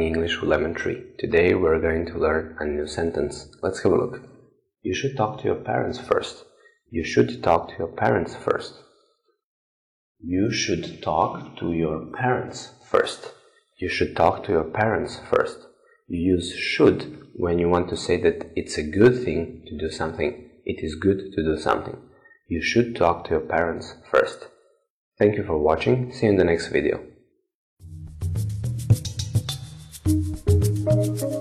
English with Lemon Tree. Today we're going to learn a new sentence. Let's have a look. You should talk to your parents first. You should talk to your parents first. You should talk to your parents first. You should talk to your parents first. You use should when you want to say that it's a good thing to do something. It is good to do something. You should talk to your parents first. Thank you for watching. See you in the next video. Thank you.